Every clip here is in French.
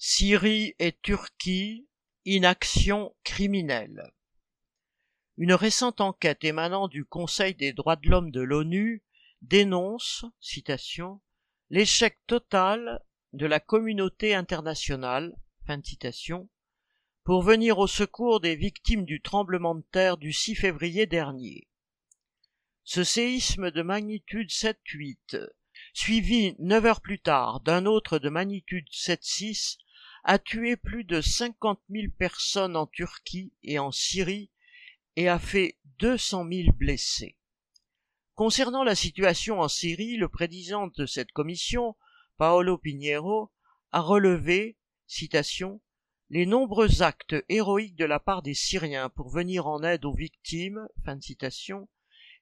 Syrie et Turquie, inaction criminelle. Une récente enquête émanant du Conseil des droits de l'homme de l'ONU dénonce, citation, l'échec total de la communauté internationale, fin citation, pour venir au secours des victimes du tremblement de terre du 6 février dernier. Ce séisme de magnitude 7-8, suivi neuf heures plus tard d'un autre de magnitude 7-6, a tué plus de 50 000 personnes en Turquie et en Syrie et a fait 200 000 blessés. Concernant la situation en Syrie, le président de cette commission, Paolo Pinheiro, a relevé, citation, les nombreux actes héroïques de la part des Syriens pour venir en aide aux victimes, fin de citation,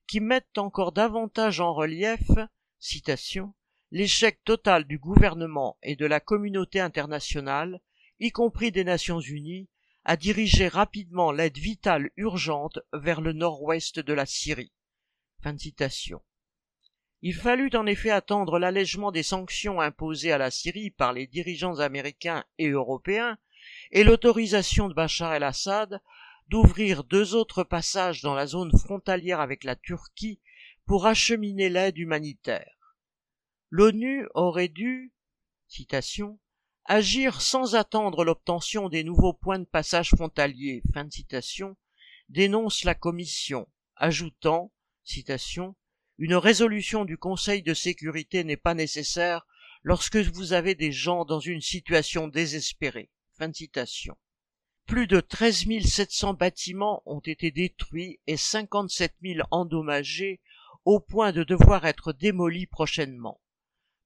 qui mettent encore davantage en relief, citation, l'échec total du gouvernement et de la communauté internationale, y compris des Nations unies, à diriger rapidement l'aide vitale urgente vers le nord-ouest de la Syrie. Il fallut en effet attendre l'allègement des sanctions imposées à la Syrie par les dirigeants américains et européens et l'autorisation de Bachar el-Assad d'ouvrir deux autres passages dans la zone frontalière avec la Turquie pour acheminer l'aide humanitaire. L'ONU aurait dû, agir sans attendre l'obtention des nouveaux points de passage frontaliers, dénonce la Commission, ajoutant, une résolution du Conseil de sécurité n'est pas nécessaire lorsque vous avez des gens dans une situation désespérée. Fin de citation. Plus de 13 700 bâtiments ont été détruits et 57 000 endommagés au point de devoir être démolis prochainement.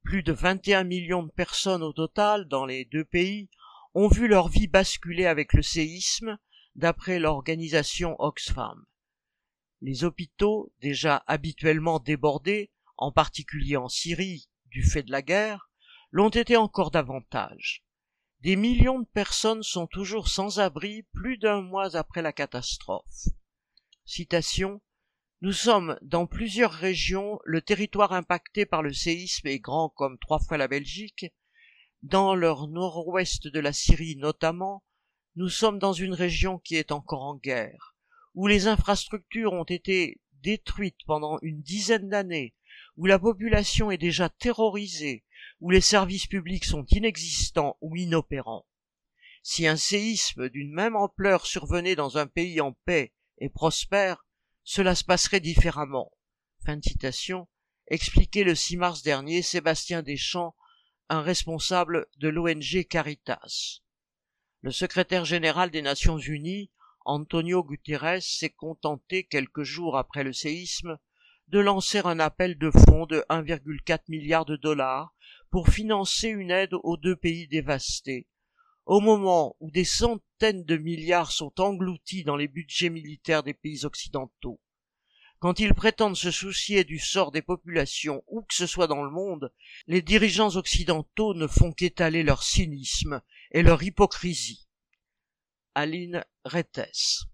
Plus de 21 millions de personnes au total dans les deux pays ont vu leur vie basculer avec le séisme, d'après l'organisation Oxfam. Les hôpitaux, déjà habituellement débordés, en particulier en Syrie, du fait de la guerre, l'ont été encore davantage. Des millions de personnes sont toujours sans abri plus d'un mois après la catastrophe. Citation nous sommes dans plusieurs régions, le territoire impacté par le séisme est grand comme trois fois la Belgique. Dans leur nord-ouest de la Syrie notamment, nous sommes dans une région qui est encore en guerre, où les infrastructures ont été détruites pendant une dizaine d'années, où la population est déjà terrorisée, où les services publics sont inexistants ou inopérants. Si un séisme d'une même ampleur survenait dans un pays en paix et prospère, cela se passerait différemment. Fin de citation. Expliquait le 6 mars dernier Sébastien Deschamps, un responsable de l'ONG Caritas. Le secrétaire général des Nations Unies, Antonio Guterres, s'est contenté quelques jours après le séisme de lancer un appel de fonds de 1,4 milliard de dollars pour financer une aide aux deux pays dévastés, au moment où des centaines de milliards sont engloutis dans les budgets militaires des pays occidentaux. Quand ils prétendent se soucier du sort des populations où que ce soit dans le monde, les dirigeants occidentaux ne font qu'étaler leur cynisme et leur hypocrisie. Aline Rettes